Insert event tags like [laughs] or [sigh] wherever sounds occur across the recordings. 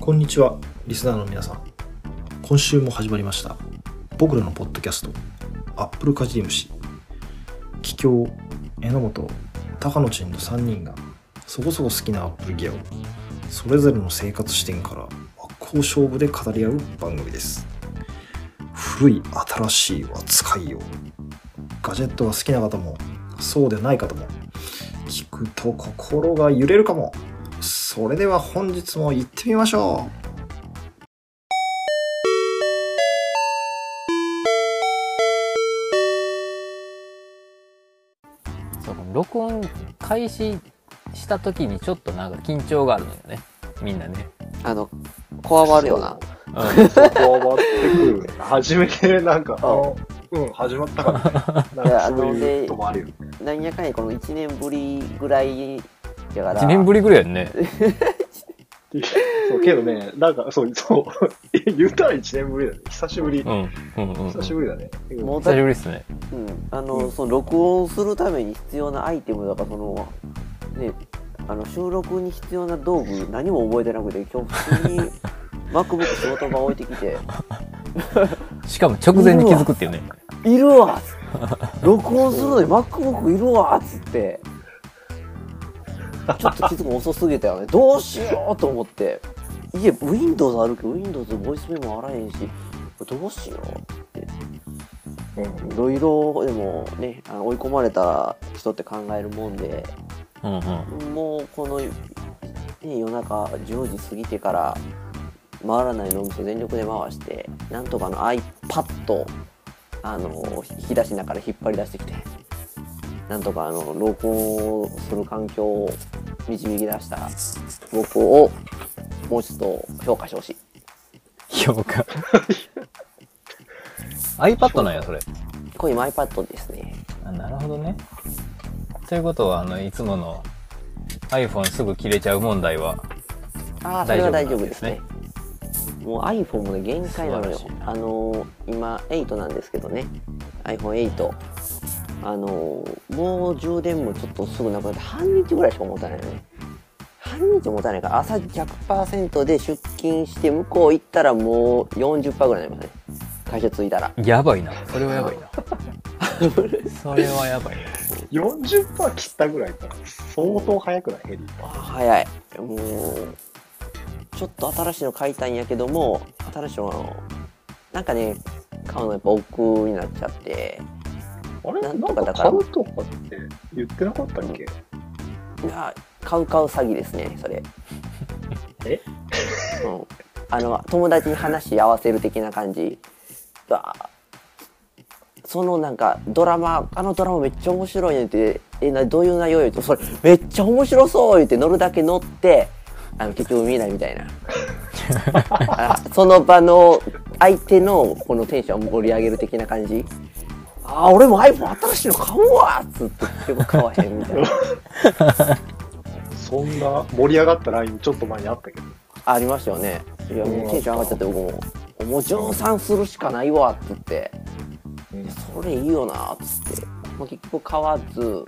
こんにちは、リスナーの皆さん。今週も始まりました。僕らのポッドキャスト、アップルかじり虫。桔梗、榎本、高野ちんの3人が、そこそこ好きなアップルギアを、それぞれの生活視点から真っ向勝負で語り合う番組です。古い、新しいは使いよう。ガジェットが好きな方も、そうでない方も、聞くと心が揺れるかも。それでは本日も行ってみましょそう録音開始した時にちょっとなんか緊張があるのよねみんなね、あの、こわばるよな。うん、こう回ってくる。初めてなんか、あのうん、始まったから、[laughs] なんいやかそういあのでうこともあるよ。なんやかんやこの1年ぶりぐらいやから。1年ぶりぐらいやんね。[laughs] そう、けどね、なんか、そう、そう、[laughs] 言ったら1年ぶりだね。久しぶり。う。んうんうん。うん久しぶりだね。もうだ久しぶりっすね。うん、あの、その録音するために必要なアイテムだから、その、ね、あの収録に必要な道具何も覚えてなくて、今日普通に MacBook 仕事場置いてきて、[laughs] しかも直前に気づくっていうね。いるわ。録音するのに MacBook いるわ。っつって、ちょっと気づくの遅すぎたよね。どうしようと思って、いや、Windows あるけど、Windows ボイスメモあらへんし、どうしようって。いろいろでもねあの追い込まれた人って考えるもんで。うんうん。もうこの、ね、夜中10時過ぎてから回らない脳みそ全力で回してなんとかの iPad あの引き出しの中から引っ張り出してきてなんとかあの録音する環境を導き出した僕をもうちょっと評価してほしい。評価。iPad なんやそれ。これ今 iPad ですね。あなるほどね。ということはあのいつもの iPhone すぐ切れちゃう問題はああそれは大丈夫ですね。もう iPhone もね限界なのよ。あのー今8なんですけどね。iPhone8 あのーもう充電もちょっとすぐなくなって半日ぐらいしか持たないのね。半日持たないから朝100%で出勤して向こう行ったらもう40%ぐらいになりますね。会社着いたら。やばいな。それはやばいな。[laughs] それはやばいな。40%切ったぐらいから、相当早くない？ヘリ。早い。もうちょっと新しいの買いたいんやけども新しいのなんかね買うのやっぱ億劫になっちゃってあれ？ななんんかだから。買うとかって言ってなかったっけ？いや買う買う詐欺ですねそれ。[laughs] え？うん。あの友達に話し合わせる的な感じ。そのなんかドラマあのドラマめっちゃ面白いねってえなどういう内容言うとそれめっちゃ面白そう言って乗るだけ乗ってあの結局見ないみたいな。[laughs] あその場の相手のこのテンションを盛り上げる的な感じあー俺も iPhone 新しいの買うわっつって結局買わへんみたいな。[laughs] そんな盛り上がったラインちょっと前にあったけど。ありましたよね。いやもうテンション上がっちゃって僕ももう蒸散するしかないわっつって。それいいよなっつって、まあ、結局買わず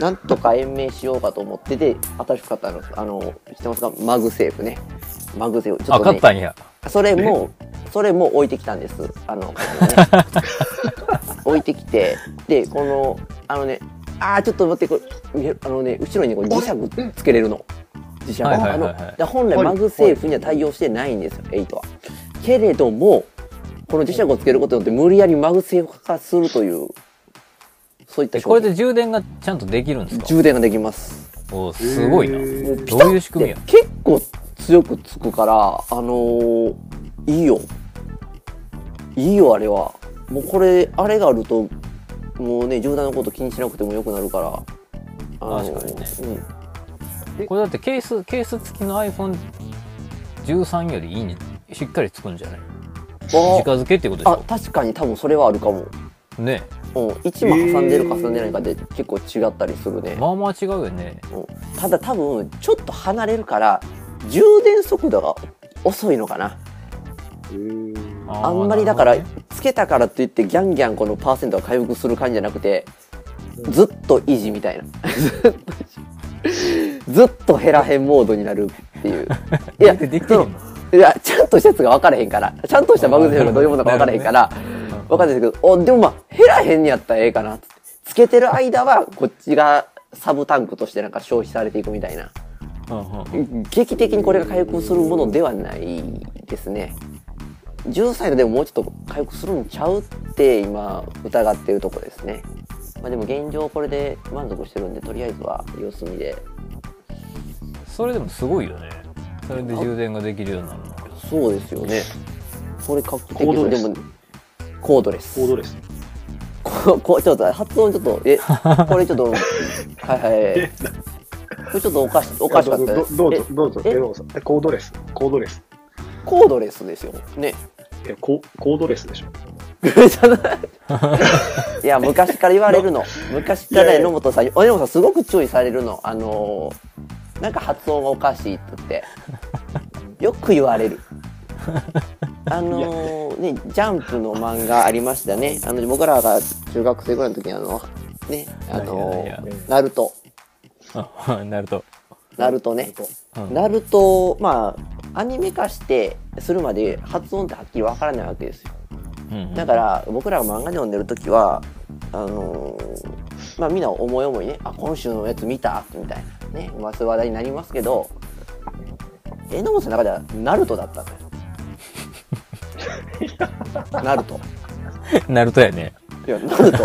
なんとか延命しようかと思ってで新しく買ったのあの知ってますか？ MagSafe ね。 MagSafe。ちょあっとね。買ったんや。それもそれも置いてきたんです。あのね、[laughs] 置いてきてでこのあのねあーちょっと待ってこれ見えあのね後ろにこう磁石つけれるの。磁石。はいはいあの本来 MagSafe には対応してないんですよ8は。けれどもこの磁石をつけることによって無理やり MagSafe 化するというそういったえこれで充電がちゃんとできるんですか？充電ができます。おすごいな。どういう仕組みや？結構強くつくからあのーいいよ。いいよあれはもうこれあれがあるともうね充電のこと気にしなくてもよくなるから。あ確かにね。うん。これだってケースケース付きの iPhone13 よりいいね。しっかりつくんじゃない？直あ。付けってことでしあ確かに多分それはあるかも、ょね。うん、位置も挟んでるか挟んでないかで結構違ったりするね、まあまあ違うよね。うん。ただ多分ちょっと離れるから充電速度が遅いのかな。あんまりだから、けたからといってギャンギャンこのパーセントが回復する感じじゃなくてずっと維持みたいな。[laughs] ずっと減らへんモードになるっていう。[laughs] いやいや、ちゃんとしたやつが分からへんから。ちゃんとしたマグネシウムがどういうものか分からへんから、分かんないですけど、お、でもまあ、減らへんにやったらええかな。っつけてる間は、こっちがサブタンクとしてなんか消費されていくみたいな。劇的にこれが回復するものではないですね。10歳ででももうちょっと回復するんちゃうって今疑ってるとこですね。まあでも現状これで満足してるんで、とりあえずは様子見で。それでもすごいよねそれで充電ができるようになるのそうですよね。これ画期的コードレスでも、コードレス。コードレス。こ [laughs] こちょっと発音ちょっと、え、これちょっと、[laughs] はいはい。これちょっとおかし、おかしかったどです。どどうぞ、どうぞ、コードレス。コードレス。コードレスですよ。ね。え、ココードレスでしょ。[laughs] いや、昔から言われるの。昔からいやいや榎本さん、榎本さんすごく注意されるの。あのー、なんか発音がおかしいって言って。よく言われる。あのー、ね、ジャンプの漫画ありましたね。あの、僕らが中学生ぐらいの時にあの、ね、あのいやいやいー、ナルト。あなるとナルトね。うんナルト、まあ、アニメ化してするまで発音ってはっきりわからないわけですよ。うんうん。だから僕らが漫画で読んでる時はあのーまあみんな思い思いね「あ今週のやつ見た?」みたいなねまあそういう話題になりますけど榎本さんの中ではナルトだったんだよ。[laughs] ナルト。ナルトやね。いやナルト。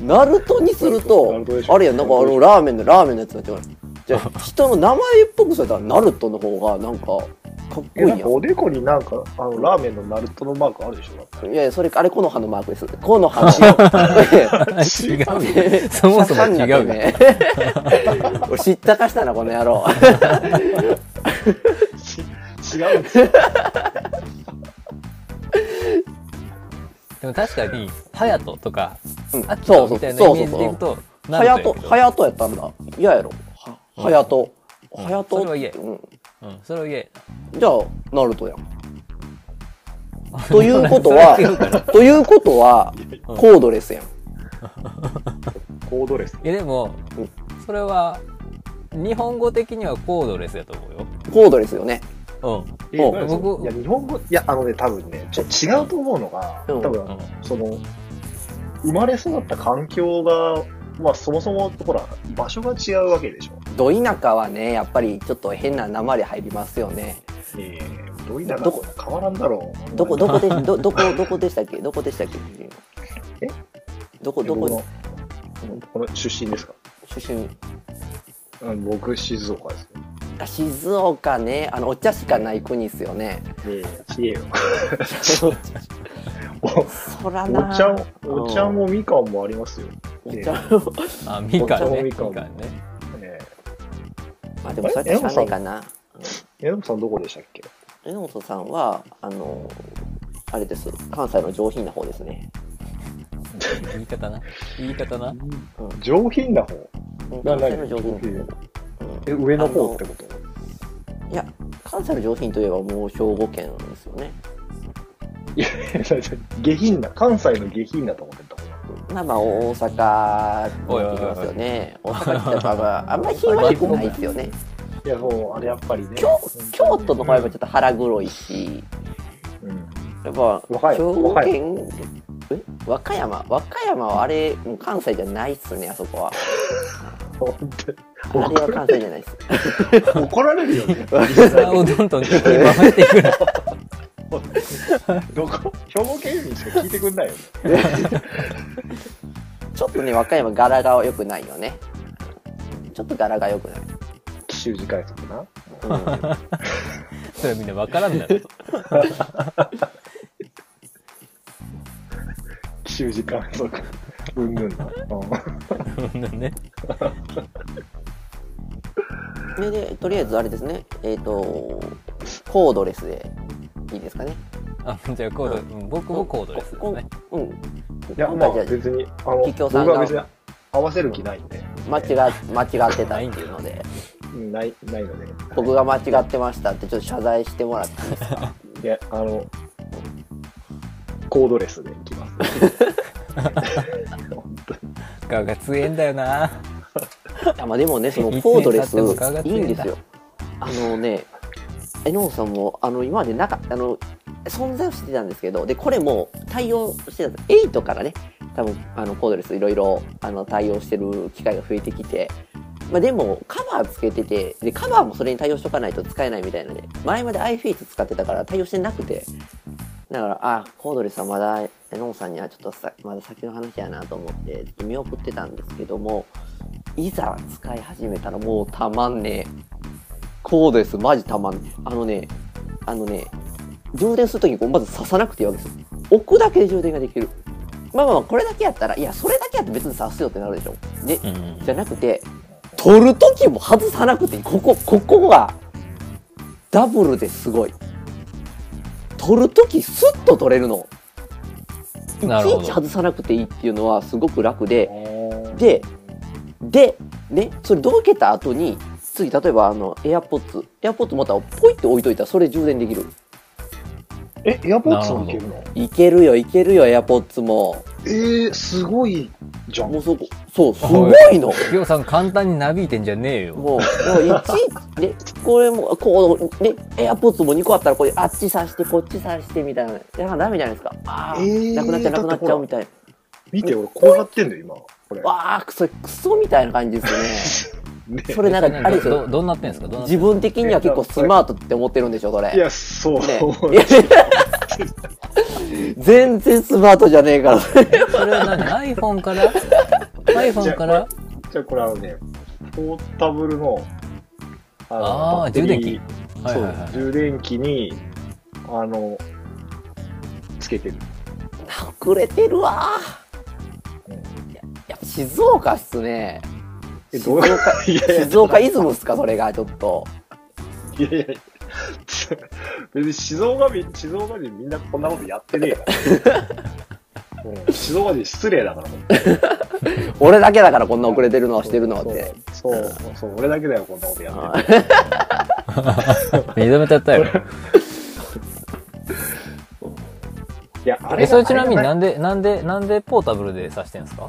[laughs] ナルトにするナとあれやなんかあのラーメンのラーメンのやつになってじゃあ [laughs] 人の名前っぽくされたらナルトの方がなんかかっこえ、いいやんおでこになんか、あの、ラーメンのナルトのマークあるでしょいやいやそれあれ木の葉のマークです [laughs] 木の葉の違うそもそも違うよね。俺知ったかしたな、この野郎。ち [laughs] 違うんですよ。でも確かにハヤトとかうんアキそうそうトみたいなそうそうイメージでいくとはやと、はやったんだ。嫌やろ。ははやと。うんはやと。それは嫌やうん。うん。それは嫌やじゃあ、ナルトやん。ということは [laughs] ということは、コードレスやん。[laughs] コードレス。いやでもうん。それは日本語的にはコードレスやと思うよ。コードレスよね。うん。えお何それ僕いや、日本語、いや、あのね、多分ね、ちょっと違うと思うのが、うん。多分、うん。その、生まれ育った環境が、まあ、そもそも、ほら、場所が違うわけでしょ。ど田舎はね、やっぱりちょっと変な鉛入りますよね。ええどういなどこ変わらんだろう。どこ、どこで、ど、どこ、どこでしたっけ？どこでしたっけ？え？どこ、ど僕のこ、この出身ですか？出身。うん僕、静岡ですよ。あ静岡ね、あの、お茶しかない国ですよね。ええちげえよ。そらおな。お茶も、お茶もみかんもありますよ。お茶あみかん。みかんねでもそれはしゃあないかな。ええのさんどこでしたっけ？榎本さんは、あの、あれです。関西の上品な方ですね。言い方な？言い方な？上品な方？うん。な関西の上品。何うんえ、上の方ってこと？いや、関西の上品といえばもう兵庫県ですよね。いや、下品な、関西の下品なと思ってた。まあまあ大阪に行きますよね。大阪ってやっぱまああんまり品は良くないですよね。いや、もう、あれやっぱりね。京京都の方はやっぱちょっと腹黒いし、うん。やっぱ兵庫県、え和歌山？和歌山はあれ、もう関西じゃないっすね、あそこは。本あれは関西じゃないっす。[laughs] 怒られるよね。皿をどんどん敵に回っていくな [laughs] どこ？兵庫県民しか聞いてくんないよね。[laughs] ちょっとね、和歌山柄が良くないよね。ちょっと柄が良くない。奇襲次回作な。うん [laughs] それはみんな分からんだろ奇襲時間則。うんぬんな。うんねでで、とりあえずあれですね、えっ、と、コードレスでいいですかね。あじゃあコード、うん僕もコードレスですねうん。いや、まあじゃ別に、あの、僕は別に合わせる気ないんで、間違間違ってたっていうので、うんない、ないので。僕が間違ってましたってちょっと謝罪してもらっていいですか？いや、あの、コードレスでいきます。[laughs] ガが強えんだよないやまあでもね、そのコードレス、いいんですよ。あのね、榎本さんもあの今までなかあの存在を知ってたんですけどでこれも対応してたんです。8からね多分あのコードレスいろいろあの対応してる機会が増えてきて、まあ、でもカバーつけててでカバーもそれに対応しとかないと使えないみたいなね。前まで iFace 使ってたから対応してなくて。だからあコードレスはまだ榎本さんにはちょっとさまだ先の話やなと思ってちょっと見送ってたんですけどもいざ使い始めたらもうたまんねえ。コードレスマジたまん。ねえあのねあのね充電するときにまず刺さなくていいわけですよ。置くだけで充電ができる。まあまあまあこれだけやったらいやそれだけやって別に刺すよってなるでしょ。でうん。じゃなくて取る時も外さなくていい。ここここがダブルですごい。取る時スッと取れるの。いちいち外さなくていいっていうのはすごく楽で。ー。ででねそれどけた後に次例えばあの AirPods AirPods またポイって置いといたらそれ充電できるえ、エアポッツもいけるの？いけるよいけるよ AirPods もえー、すごいじゃん。もうそこそうすごいのきよさん簡単になびいてんじゃねえよ。もう、もういち、ね、これも、こう、ね、エアポッツも2個あったら、これ、あっち刺して、こっち刺して、みたいな。だからダメじゃないですか。ああ、えーなくなっちゃう、なくなっちゃう、みたいな。見て、俺、こうやってんの、今。これ。わあ、それ、クソみたいな感じですね。[laughs] ねそれなんか、あれですどよ。どうなってんすか？自分的には結構スマートって思ってるんでしょ、それ。いや、そう。ね。[laughs] 全然スマートじゃねえから。かそれは何 ?iPhone から ?iPhone から？じゃあ、これあのね、ポータブルの、あのあ充電はいはいはいそう、充電器に、あの、つけてる。隠れてるわうややっぱ静岡っすね。え、どういういやいや、静岡イズムっすか、それが、ちょっと。いやいや、別に静岡人、静岡人みんなこんなことやってねえから。[laughs] うん静岡人失礼だから、[laughs] 俺だけだからこんな遅れてるのはしてるのはって。そう、そう、俺だけだよ、こんなことやってあ [laughs] 認めちゃったよ。いや、あえ、それちなみになんで、なんで、なんでポータブルで挿してんすか？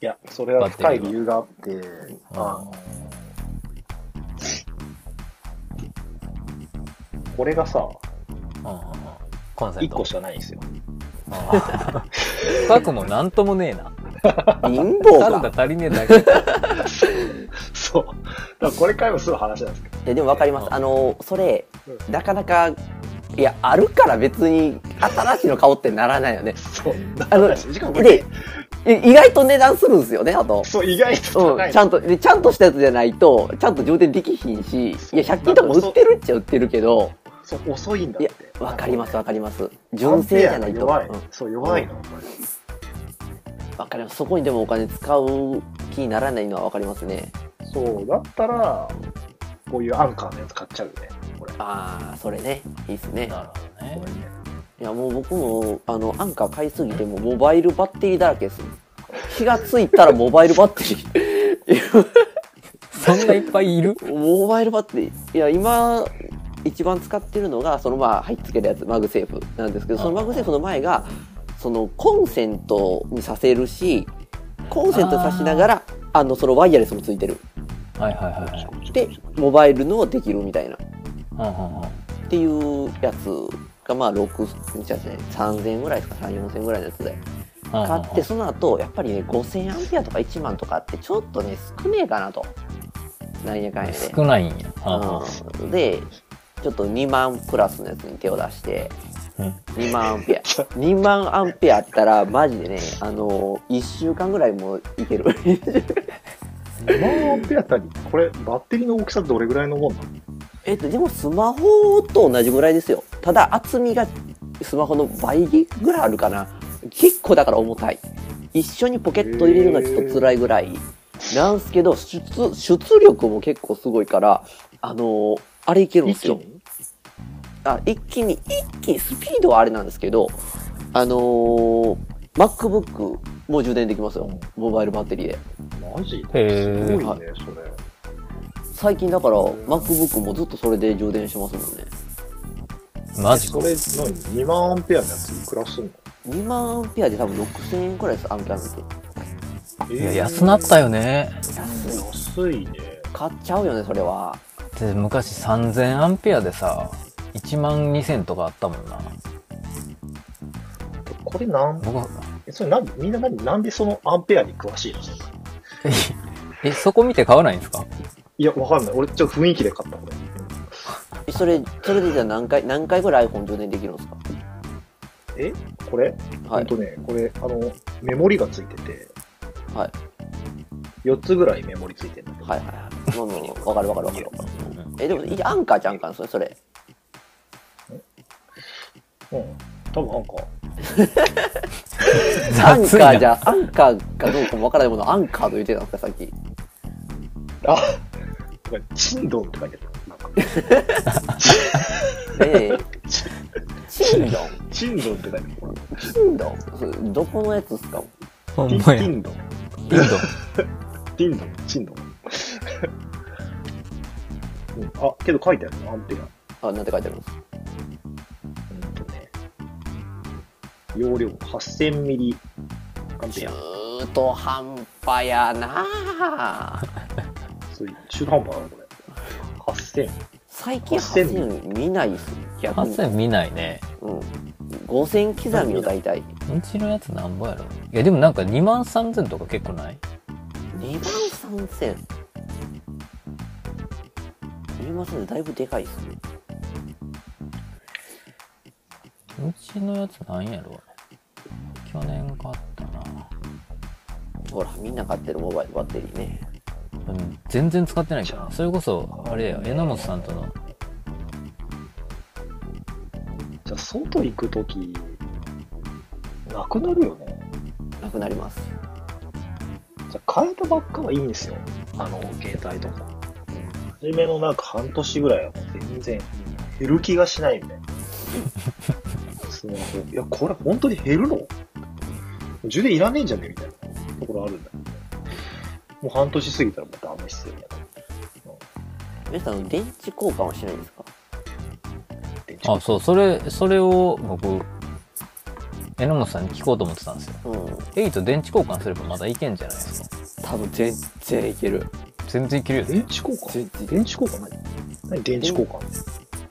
いや、それは深い理由があって、あの、これがさ、コンセント1個。しかないんですよ。深くもなんともねえな。貧乏数がか。足りねえだけ。[laughs] そう。だからこれからもすぐ話なんですけど。いやでもわかります。あの、それう、なかなか、いや、あるから別に新しいの買おうってならないよね。そう。あのしかもこれで、い意外と値段するんですよね、あと。そう、意外とうん、ちゃんと、で、ちゃんとしたやつじゃないと、ちゃんと充電できひんし、いや、100均とかも売ってるっちゃ売ってるけど、そう、遅いんだっいやて。、わかりますわかります。純正じゃないと。弱いうん。そう、弱いの。わかります。そこにでもお金使う気にならないのはわかりますね。そう、だったら、こういう Anker のやつ買っちゃうよね。これ。ああ、それね。いいっすね。なるほどねこ。れね。いや、もう僕も、あの、 Anker 買いすぎても、モバイルバッテリーだらけです。気がついたらモバイルバッテリー。[laughs] そんないっぱいいる？モバイルバッテリー。いや、今、一番使ってるのが、そのまあ、貼っつけるやつ、 MagSafe なんですけど、その MagSafe の前が、そのコンセントにさせるし、コンセントさしながら、あの、そのワイヤレスもついてる。はいはいはいはい。で、モバイルのできるみたいな。うんうんうんっていうやつが、まあ、6、じゃあね、3000円ぐらいですか、3、4000円ぐらいのやつで。買って、その後、やっぱりね、5000アンペアとか1万とかって、ちょっとね、少ねえかなと。なんやかんやで。少ないんや。うんで、ちょっと2万プラスのやつに手を出して、うん2万アンペア。2万アンペアあったら、マジでね、あの、1週間ぐらいもいける。2万アンペアったり、これ、バッテリーの大きさどれぐらいのもんなのえっと、でもスマホと同じぐらいですよ。ただ厚みがスマホの倍ぐらいあるかな。結構だから重たい。一緒にポケット入れるのはちょっと辛いぐらいなんすけど、出、出力も結構すごいから、あのーあれいけるんですよ。あ、一気に、一気にスピードはあれなんですけど、あのー MacBook も充電できますよ。モバイルバッテリーで。マジ？へえ。すごいね、それ。最近だから MacBook もずっとそれで充電してますもんね。マジかそ。れ、何 ?2 万アンペアのやついくらすんの？2万アンペアで多分6000円くらいです、アンペアの時。いや、安なったよね。安い。安いね。買っちゃうよね、それは。で昔3000アンペアでさ1万2000とかあったもんなこれなん、僕はえそれなんみんな何なんでそのアンペアに詳しいの？えそこ見て買わないんですか？いや、わかんない。俺ちょっと雰囲気で買った、これ。えそれそれでじゃあ何回何回ぐらい iPhone 充電できるんですか？え？これ？はい。ほんとね、これ、あの、メモリがついてて、はい。4つぐらいメモリついてるんだけど、はいはいはい。わかるわかるわかるわかる。[laughs] えでもい [laughs] アンカーじゃんかんそれそれ。うん。多分なんか、アンカー雑いなじゃアンカーかどうかもわからないものをアンカーと言ってたんですかさっき。あ [laughs] チンドンって書いてあええチンドンチンドンって書いてある。チンドンどこのやつっすか？ほティんまや。インティンド。ン。ドティンド。ン、チンドン。うん、あ、けど書いてあるの、アンペア。あなんて書いてあるんですうんとね、容量。8000ミリ。アンペア。中途半端やなあそうい。う中途半端なのこれ。8000。最近8000 8000見ないっす逆に、8000見ないね。うん、5000刻みを大体。うちのやつなんぼやろ。いやでもなんか2万3000とか結構ない？2万3000 2万3000だいぶでかいっすね。うちのやつなんやろ。去年買ったな。ほらみんな買ってるモバイルバッテリーね。うん全然使ってないからそれこそあれや榎本さんとのじゃあ、外行くとき、なくなるよね。なくなりますじゃあ、変えたばっかはいいんですよ。あの、携帯とか。初めのなんか半年ぐらいはもう全然減る気がしないみたいな。スマホ。いや、これ本当に減るの？充電いらねえんじゃね？えみたいなもう半年過ぎたらもうダメっすよ。皆さん。電池交換はしないんですか？電池あそうそれそれを僕榎本さんに聞こうと思ってたんですよ。うん。8電池交換すればまだいけんじゃないですか？多分全然いける。全然いけるよね。電池交換？電池交換？何？何電池交換？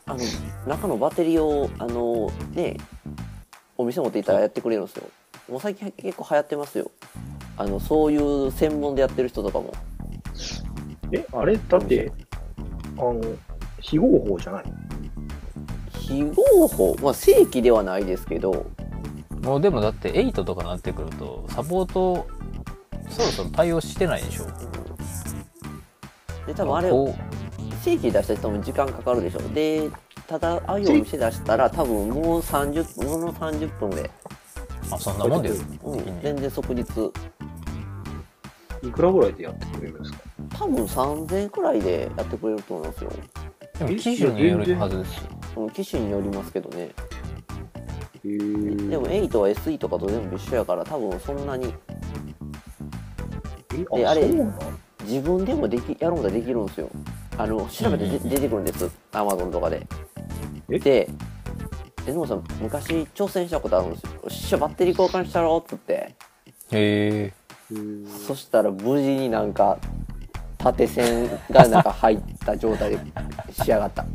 あの中のバッテリーをあのねお店持っていったらやってくれるんですよ。もう最近結構流行ってますよあのそういう専門でやってる人とかも。え、あれ？だって、あの、非合法じゃない？非合法？まあ正規ではないですけど。もうでもだって8とかなってくるとサポートそろそろ対応してないでしょ。で多分あれこ正規出した人も時間かかるでしょ。でただああいうお店出したら多分もう30分もの30分で、うあそんなもんです。うん、全然即日いくらぐらいでやってくれるんですか？多分3000円くらいでやってくれると思いますよ。でも機種によるはずですよ。うん機種によりますけどね。でも8は SE とかと全部一緒やから多分そんなに。えであれ自分でもできやろうとできるんですよ。あの調べて出てくるんです。Amazon とかで。え？で榎本さん昔挑戦したことあるんですよ「よっしゃバッテリー交換したろ」っつって。へえそしたら無事になんか縦線がなんか入った状態で仕上がった。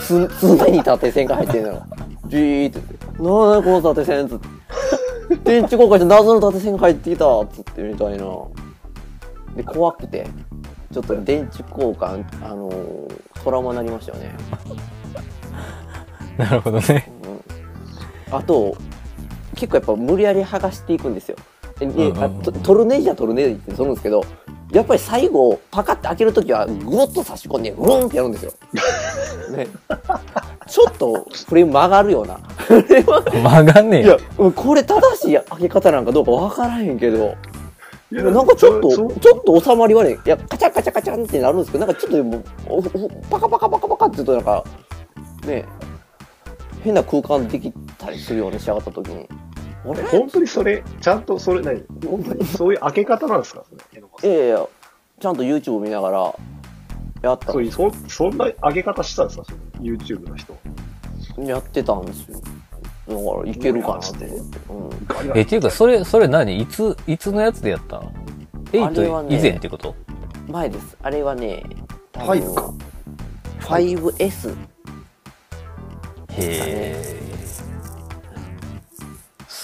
つ常に縦線が入ってるのジーって言って「なんだこの縦線」っつって「電池交換して謎の縦線が入ってきた」っつってみたいな。で怖くて。ちょっと電池交換あのートラウマになりましたよね、なるほどね。うん、あと結構やっぱ無理やり剥がしていくんですよトトルネジはトルネジってするんですけどやっぱり最後パカッて開ける時はグッと差し込んでグーンってやるんですよ、[laughs] ね、ちょっとフレーム曲がるような。これは曲がんねえいやうんこれ正しい開け方なんかどうかわからへんけど。なんかちょっとそちょっと収まり悪いいやカチャンカチャンカチャンってなるんですけどなんかちょっとでもおおパカパカパカパカって言うとなんかね変な空間できたりするように仕上がった時にあれ本当にそれ、ちゃんとそれ何、本当に？そういう開け方なんですか？それ、いやいやちゃんと YouTube 見ながらやったそういうそそんな開け方したんですか？その ?YouTube の人。やってたんですよ。だからいけるかなって、うん、えっていうかそれそれ何？いついつのやつでやった？のあれは ?8 ね以前ってこと？前です。あれはね多分はいか。5S へえ。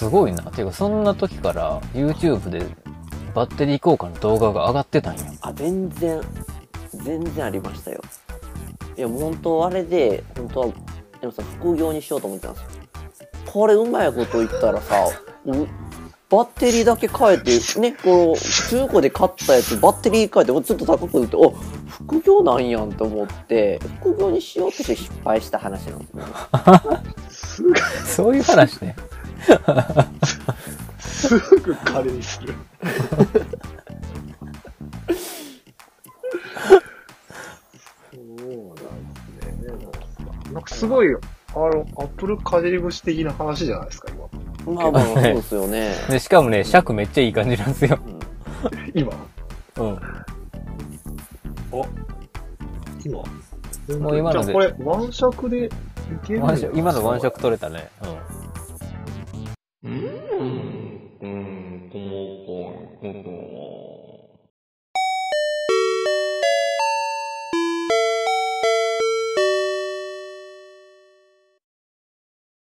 すごいな。ていうか、そんな時から YouTube でバッテリー交換の動画が上がってたんや。あ全然全然ありましたよいやもう本当あれで本当はでもさ副業にしようと思ってたんですよこれうまいこと言ったらさうバッテリーだけ変えてねこの中古で買ったやつバッテリー変えてちょっと高く売ってお副業なんやんと思って副業にしようとして失敗した話なんですよ [laughs] そういう話ね。すぐ金にする。そうなんですね。なんかすごい、あの、アップルかじり節的な話じゃないですか、今。まあまあそうですよね、で、しかもね、尺めっちゃいい感じなんですよ。うん今。うん。今。もう今のでじゃあこれ、ワン尺でいけるんワンじゃない尺今のワン尺取れたね。うん。